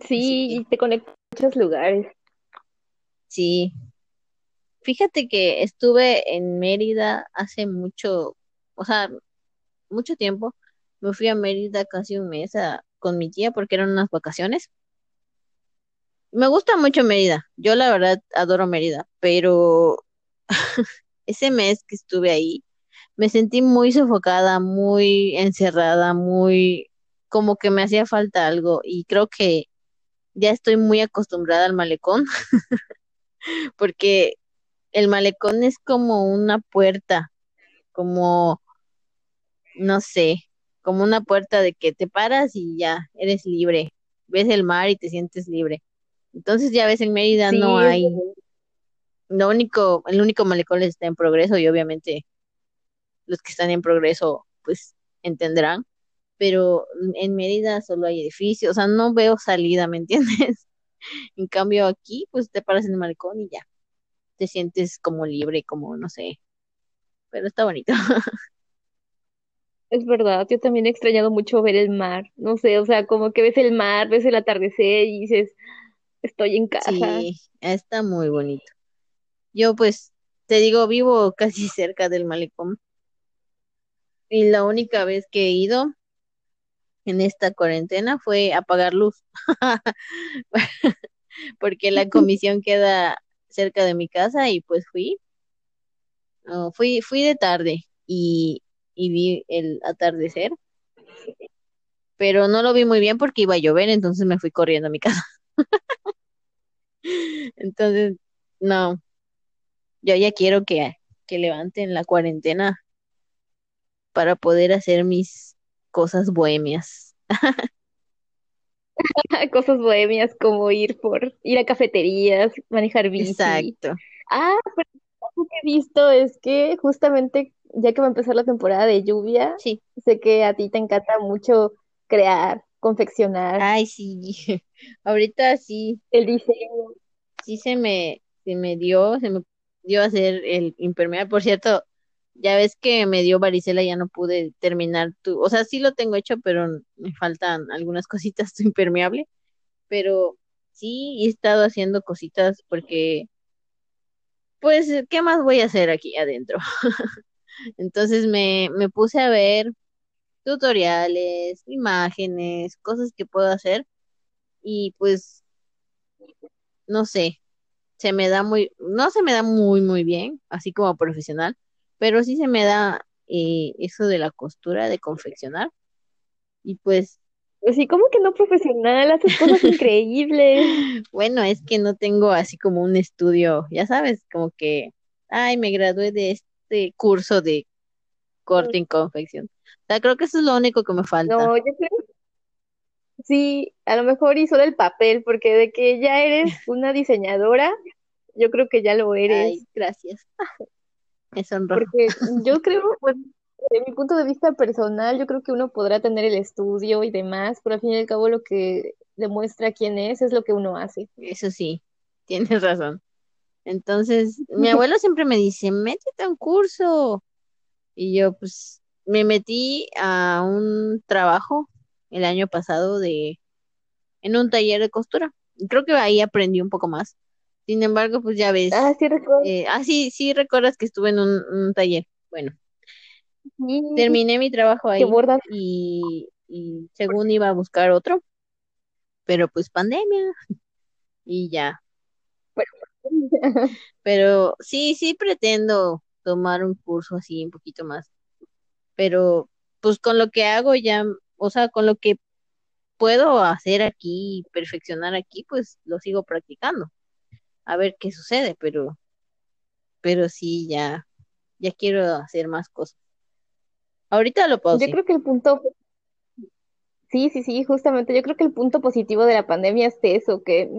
Sí, y te conecta a muchos lugares. Sí. Fíjate que estuve en Mérida hace mucho, o sea, mucho tiempo. Me fui a Mérida casi un mes con mi tía porque eran unas vacaciones. Me gusta mucho Mérida. Yo la verdad adoro Mérida, pero ese mes que estuve ahí, me sentí muy sofocada, muy encerrada, muy como que me hacía falta algo y creo que ya estoy muy acostumbrada al malecón, porque el malecón es como una puerta, como, no sé, como una puerta de que te paras y ya eres libre, ves el mar y te sientes libre. Entonces ya ves en Mérida no hay lo único, el único malecón está en progreso y obviamente los que están en progreso pues entenderán, pero en Mérida solo hay edificios, o sea, no veo salida, ¿me entiendes? En cambio aquí pues te paras en el malecón y ya, te sientes como libre, como no sé, pero está bonito. Es verdad, yo también he extrañado mucho ver el mar, no sé, o sea, como que ves el mar, ves el atardecer y dices, estoy en casa. Sí, está muy bonito. Yo pues te digo, vivo casi cerca del malecón. Y la única vez que he ido en esta cuarentena fue apagar luz. Porque la comisión queda cerca de mi casa y pues fui. fui, fui de tarde y, y vi el atardecer. Pero no lo vi muy bien porque iba a llover, entonces me fui corriendo a mi casa. entonces, no, yo ya quiero que, que levanten la cuarentena para poder hacer mis cosas bohemias. cosas bohemias como ir por ir a cafeterías, manejar bici. Exacto. Ah, pero lo que he visto es que justamente ya que va a empezar la temporada de lluvia, sí. sé que a ti te encanta mucho crear, confeccionar. Ay, sí. Ahorita sí. El diseño. Sí se me, se me dio, se me dio a hacer el impermeable. Por cierto, Ya ves que me dio varicela, ya no pude terminar tu, o sea, sí lo tengo hecho, pero me faltan algunas cositas, tu impermeable, pero sí he estado haciendo cositas porque, pues, ¿qué más voy a hacer aquí adentro? Entonces me, me puse a ver tutoriales, imágenes, cosas que puedo hacer y pues, no sé, se me da muy, no se me da muy, muy bien, así como profesional, pero sí se me da eh, eso de la costura, de confeccionar. Y pues... Pues sí, como que no profesional, haces cosas increíbles. Bueno, es que no tengo así como un estudio, ya sabes, como que, ay, me gradué de este curso de corte y confección. O sea, creo que eso es lo único que me falta. No, yo creo sí, a lo mejor hizo del papel, porque de que ya eres una diseñadora, yo creo que ya lo eres. Ay, gracias. Me Porque yo creo, pues, de mi punto de vista personal, yo creo que uno podrá tener el estudio y demás, pero al fin y al cabo lo que demuestra quién es es lo que uno hace. Eso sí, tienes razón. Entonces, mi abuelo siempre me dice, métete a un curso. Y yo, pues, me metí a un trabajo el año pasado de en un taller de costura. Creo que ahí aprendí un poco más. Sin embargo, pues ya ves. Ah, sí, recuerdo. Eh, ah, sí, sí, recuerdas que estuve en un, taller. Bueno, terminé mi trabajo ahí y, y según iba a buscar otro, pero pues pandemia y ya. Pero sí, sí pretendo tomar un curso así un poquito más. Pero pues con lo que hago ya, o sea, con lo que puedo hacer aquí, perfeccionar aquí, pues lo sigo practicando a ver qué sucede, pero, pero sí, ya, ya quiero hacer más cosas. Ahorita lo puedo. Yo creo que el punto, sí, sí, sí, justamente, yo creo que el punto positivo de la pandemia es eso, que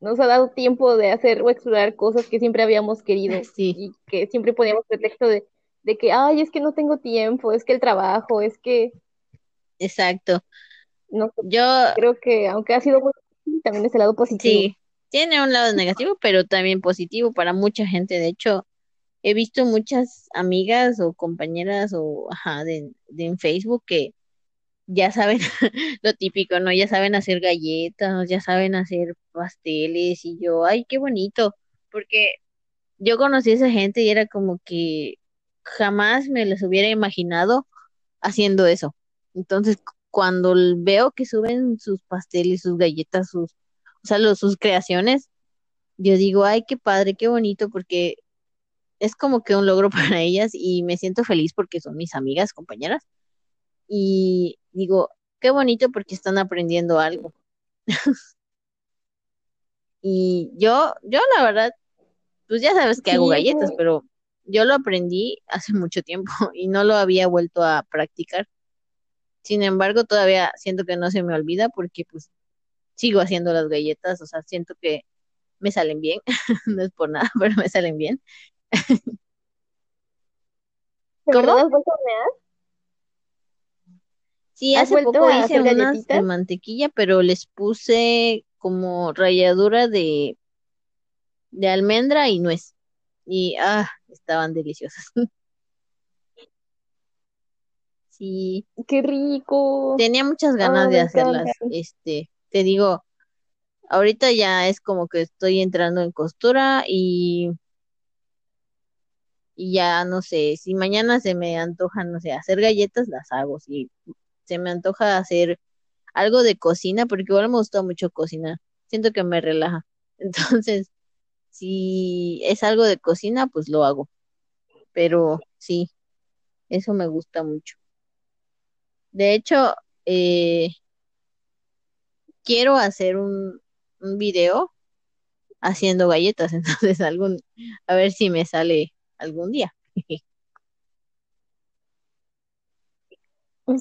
nos ha dado tiempo de hacer o explorar cosas que siempre habíamos querido y que siempre poníamos pretexto de, de que, ay, es que no tengo tiempo, es que el trabajo, es que... Exacto. No, yo creo que aunque ha sido muy también es el lado positivo. Sí, tiene un lado negativo, pero también positivo para mucha gente. De hecho, he visto muchas amigas o compañeras o ajá, de, en Facebook que ya saben lo típico, ¿no? Ya saben hacer galletas, ya saben hacer pasteles y yo, ay, qué bonito, porque yo conocí a esa gente y era como que jamás me les hubiera imaginado haciendo eso. Entonces, cuando veo que suben sus pasteles, sus galletas, sus o sea, sus creaciones, yo digo, ay, qué padre, qué bonito, porque es como que un logro para ellas y me siento feliz porque son mis amigas, compañeras. Y digo, qué bonito porque están aprendiendo algo. y yo, yo la verdad, pues ya sabes que hago galletas, pero yo lo aprendí hace mucho tiempo y no lo había vuelto a practicar. Sin embargo, todavía siento que no se me olvida porque pues sigo haciendo las galletas, o sea, siento que me salen bien, no es por nada, pero me salen bien. ¿Cómo? vuelto a hornear? Sí, hace poco hice unas de mantequilla, pero les puse como ralladura de, de almendra y nuez. Y ah, estaban deliciosas. sí. Qué rico. Tenía muchas ganas de hacerlas. Este, te digo, ahorita ya es como que estoy entrando en costura y, y ya no sé, si mañana se me antoja, no sé, hacer galletas, las hago, si se me antoja hacer algo de cocina, porque igual me gusta mucho cocinar, siento que me relaja. Entonces, si es algo de cocina, pues lo hago. Pero sí, eso me gusta mucho. De hecho, eh, quiero hacer un, un video haciendo galletas, entonces algún, a ver si me sale algún día.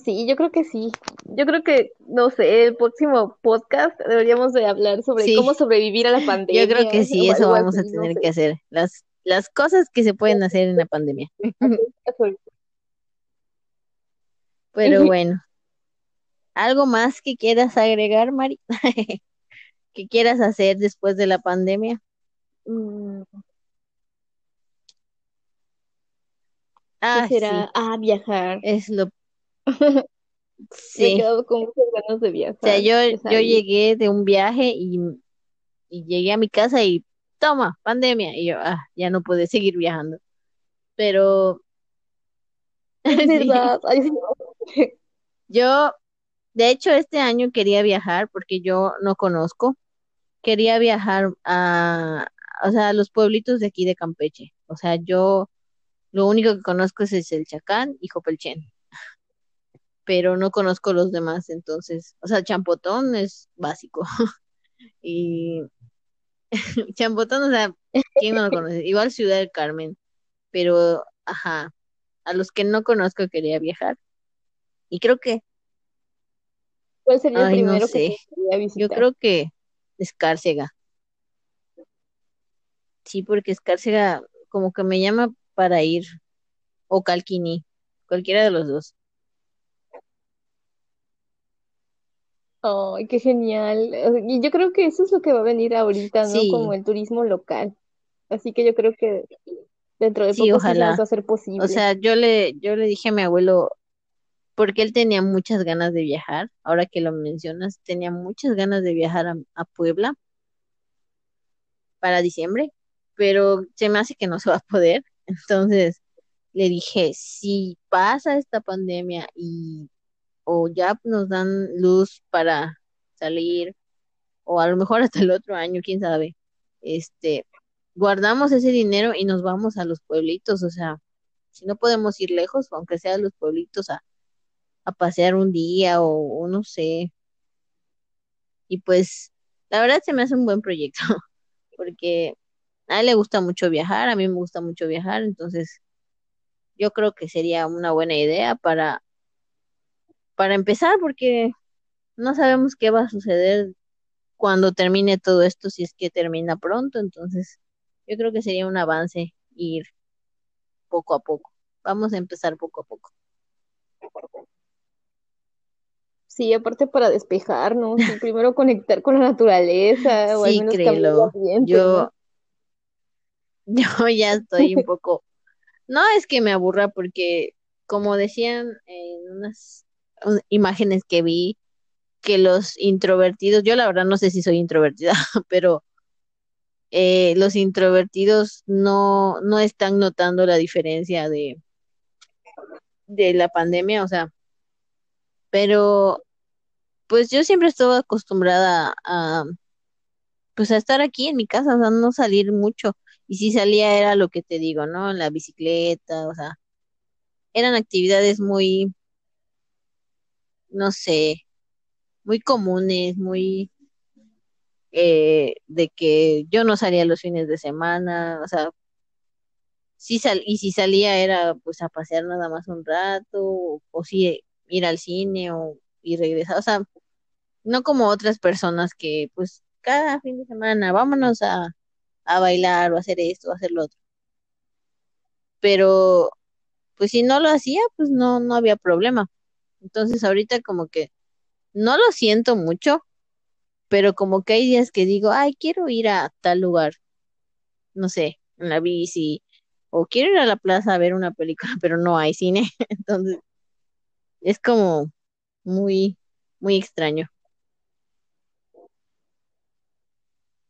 Sí, yo creo que sí. Yo creo que, no sé, el próximo podcast deberíamos de hablar sobre cómo sobrevivir a la pandemia. Yo creo que sí, eso vamos a tener que hacer. Las, las cosas que se pueden hacer en la pandemia. Pero bueno, ¿Algo más que quieras agregar, Mari? ¿Qué quieras hacer después de la pandemia? Mm. Ah, será? sí. Ah, viajar. Es lo... Me he Sí. quedado con muchas ganas de viajar. O sea, yo, yo llegué de un viaje y, y llegué a mi casa y toma, pandemia. Y yo, ah, ya no pude seguir viajando. Pero Es sí, verdad. Ay, sí. Yo, de hecho, este año quería viajar porque yo no conozco. Quería viajar a, o sea, a los pueblitos de aquí de Campeche. O sea, yo lo único que conozco es el Chacán y Jopelchen, pero no conozco los demás. Entonces, o sea, Champotón es básico. Y Champotón, o sea, ¿quién no lo conoce? Igual Ciudad del Carmen, pero, ajá, a los que no conozco quería viajar. Y creo que, ¿Cuál sería el ay, no primero que te sé, gustaría yo visitar? creo que Escárcega. Sí, porque Escárcega como que me llama para ir, o Calquiní, cualquiera de los dos. Ay, qué genial. Y yo creo que eso es lo que va a venir ahorita, ¿no? Como Sí, el turismo local. Así que yo creo que dentro de sí, poco sí se nos va ojalá. a O posible. sea, yo le, yo le dije a mi abuelo, porque él tenía muchas ganas de viajar, ahora que lo mencionas, tenía muchas ganas de viajar a, Puebla para diciembre, pero se me hace que no se va a poder. Entonces le dije, si pasa esta pandemia y o ya nos dan luz para salir, o a lo mejor hasta el otro año, quién sabe, este, guardamos ese dinero y nos vamos a los pueblitos, o sea, si no podemos ir lejos, aunque sea a los pueblitos a, a pasear un día o, no sé, y pues la verdad se me hace un buen proyecto, porque a él le gusta mucho viajar, a mí me gusta mucho viajar, entonces yo creo que sería una buena idea para, para empezar, porque no sabemos qué va a suceder cuando termine todo esto, si es que termina pronto, entonces yo creo que sería un avance ir poco a poco. Vamos a empezar poco a poco. Sí, aparte para despejarnos, y primero conectar con la naturaleza, o al Sí, menos cambiar el créelo. ambiente, ¿no? Yo, yo ya estoy un poco, no es que me aburra porque como decían en unas un- imágenes que vi, que los introvertidos, yo la verdad no sé si soy introvertida, pero eh, los introvertidos no, no están notando la diferencia de, de la pandemia, o sea, pero pues yo siempre estuve acostumbrada a, pues a estar aquí en mi casa, o sea, no salir mucho. Y si salía era lo que te digo, ¿no? En la bicicleta, o sea, eran actividades muy, no sé, muy comunes, muy eh, de que yo no salía los fines de semana, o sea, sí sal y si salía era pues a pasear nada más un rato, o, o ir al cine o y regresar, o sea, no como otras personas que pues cada fin de semana vámonos a, a bailar o hacer esto o hacer lo otro. Pero pues si no lo hacía, pues no, no había problema. Entonces ahorita como que no lo siento mucho, pero como que hay días que digo, ay, quiero ir a tal lugar, no sé, en la bici, o quiero ir a la plaza a ver una película, pero no hay cine. Entonces es como muy, muy extraño.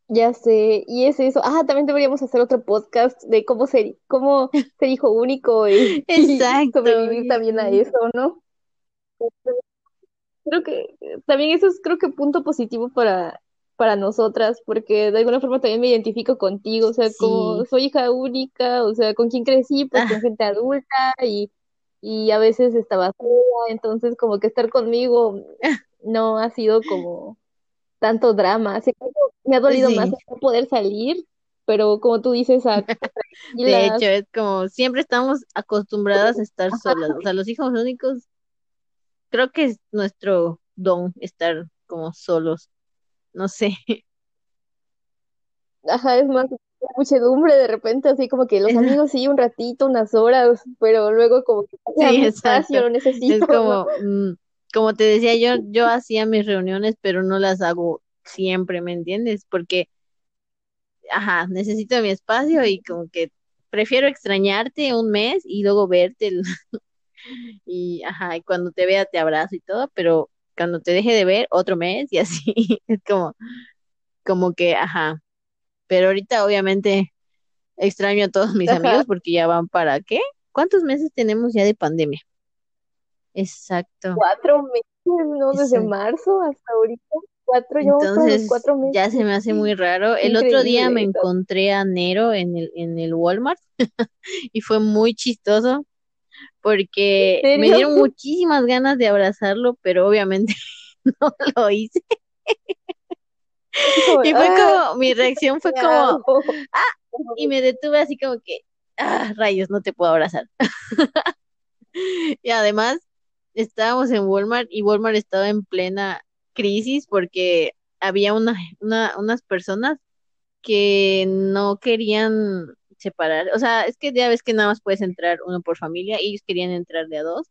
Ya sé, y es eso. Ah, también deberíamos hacer otro podcast de cómo ser, cómo ser hijo único y, sobrevivir también a eso, ¿no? Creo que también eso es creo que punto positivo para, para nosotras, porque de alguna forma también me identifico contigo, o sea, como soy hija única, o sea, con quien crecí, pues con Ah, gente adulta y, y a veces estaba sola, entonces como que estar conmigo no ha sido como tanto drama, así que me ha dolido más no poder salir, pero como tú dices, a De hecho, es como siempre estamos acostumbradas a estar solas. O sea, los hijos únicos, creo que es nuestro don estar como solos. No sé. Ajá, es más muchedumbre de repente, así como que los amigos sí, un ratito, unas horas, pero luego como que Sí, espacio lo Es necesito, ¿no? como, mm, como te decía, yo, yo hacía mis reuniones, pero no las hago siempre, ¿me entiendes? Porque, ajá, necesito mi espacio y como que prefiero extrañarte un mes y luego verte y ajá, y cuando te vea te abrazo y todo, pero cuando te deje de ver otro mes y así, es como, como que, ajá, pero ahorita obviamente extraño a todos mis amigos porque ya van para, ¿qué? ¿Cuántos meses tenemos ya de pandemia? Exacto. Cuatro meses, ¿no? Desde marzo hasta ahorita. Cuatro, Entonces, cuatro meses. ya se me hace muy raro. El otro día me encontré a Nero en el, en el Walmart y fue muy chistoso porque me dieron muchísimas ganas de abrazarlo, pero obviamente no lo hice. y fue ah, como, mi reacción fue como, ah, y me detuve así como que, ah, rayos, no te puedo abrazar. y además, estábamos en Walmart y Walmart estaba en plena crisis porque había una, una, unas personas que no querían separar, o sea, es que ya ves que nada más puedes entrar uno por familia, y ellos querían entrar de a dos.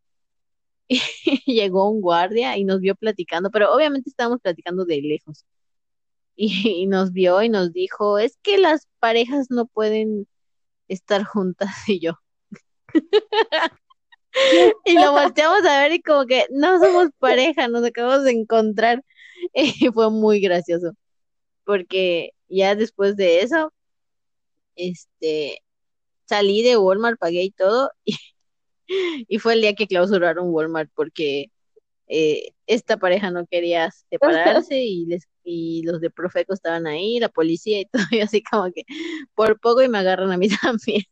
Y llegó un guardia y nos vio platicando, pero obviamente estábamos platicando de lejos. Y, nos vio y nos dijo, es que las parejas no pueden estar juntas y yo. y lo volteamos a ver y como que no somos pareja, nos acabamos de encontrar. Y fue muy gracioso, porque ya después de eso, este, salí de Walmart, pagué y todo, y, fue el día que clausuraron Walmart porque eh, esta pareja no quería separarse y, les, y los de Profeco estaban ahí, la policía y todo, y así como que por poco y me agarran a mí también.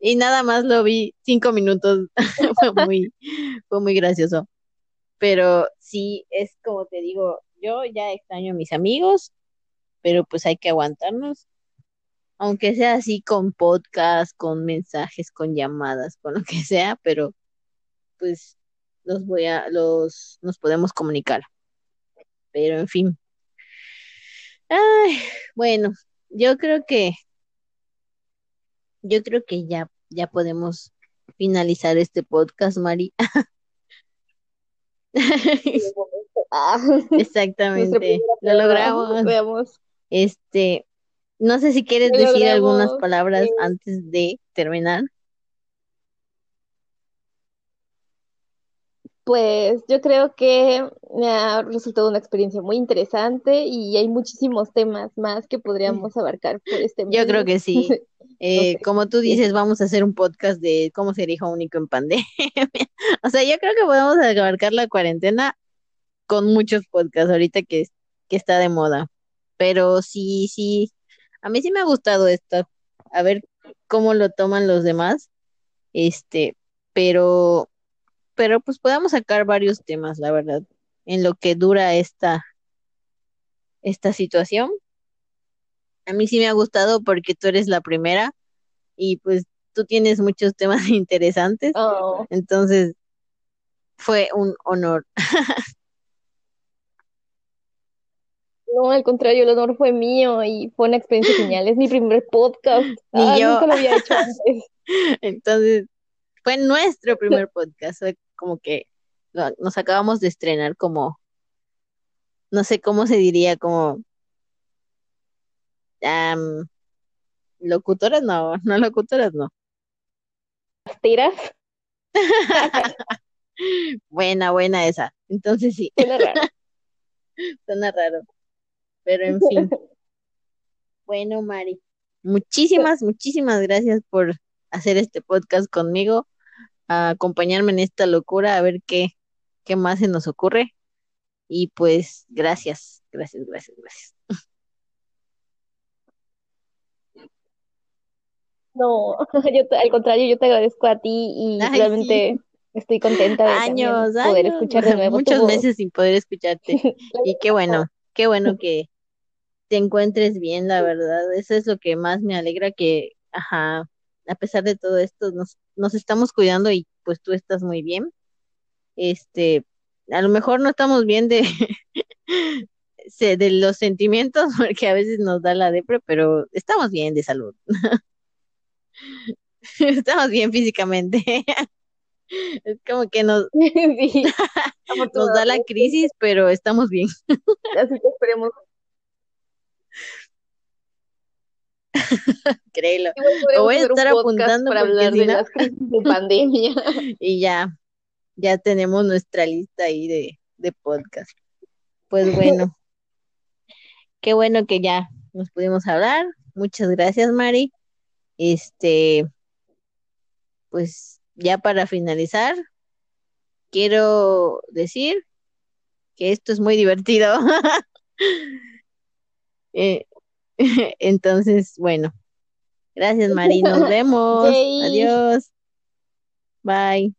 Y nada más lo vi cinco minutos, fue muy, fue muy gracioso. Pero sí, es como te digo, yo ya extraño a mis amigos, pero pues hay que aguantarnos aunque sea así con podcast, con mensajes, con llamadas, con lo que sea, pero pues los voy a, los, nos podemos comunicar. Pero en fin. Ay, bueno, yo creo que, yo creo que ya, ya podemos finalizar este podcast, Mari. Exactamente, lo logramos. Este, no sé si quieres decir algunas palabras antes de terminar. Pues yo creo que me ha resultado una experiencia muy interesante y hay muchísimos temas más que podríamos abarcar por este Yo creo que sí. Eh, como tú dices, vamos a hacer un podcast de cómo ser hijo único en pandemia. o sea, yo creo que podemos abarcar la cuarentena con muchos podcasts ahorita que, que está de moda. Pero sí, sí, a mí sí me ha gustado esto, a ver cómo lo toman los demás, este, pero, pero pues podemos sacar varios temas, la verdad, en lo que dura esta, esta situación. A mí sí me ha gustado porque tú eres la primera y pues tú tienes muchos temas interesantes, oh. entonces fue un honor. No, al contrario, el honor fue mío y fue una experiencia genial. Es mi primer podcast. Ni ah, yo. Nunca lo había hecho antes. Entonces, fue nuestro primer podcast. Fue como que nos acabamos de estrenar como, no sé cómo se diría, como locutoras, no, no locutoras, no. ¿Tiras? buena, buena esa. Entonces sí. Suena raro. Suena raro. Pero en fin. bueno, Mari, muchísimas, muchísimas gracias por hacer este podcast conmigo, a acompañarme en esta locura, a ver qué, qué más se nos ocurre. Y pues, gracias, gracias, gracias, gracias. No, yo al contrario, yo te agradezco a ti y realmente estoy contenta de años, poder escuchar de nuevo. Muchos meses sin poder escucharte. y qué bueno, qué bueno que, te encuentres bien, la verdad. Eso es lo que más me alegra que, ajá, a pesar de todo esto, nos, nos estamos cuidando y pues tú estás muy bien. Este, a lo mejor no estamos bien de, de los sentimientos, porque a veces nos da la depre, pero estamos bien de salud. estamos bien físicamente. es como que nos, nos da la crisis, pero estamos bien. Así que esperemos Créelo. Lo voy a estar apuntando para hablar de las crisis de pandemia. y ya, ya tenemos nuestra lista ahí de, de podcast. Pues bueno, qué bueno que ya nos pudimos hablar. Muchas gracias, Mari. Este, pues ya para finalizar, quiero decir que esto es muy divertido. Eh, entonces, bueno, gracias, Mari. Nos vemos. Yay. Adiós. Bye.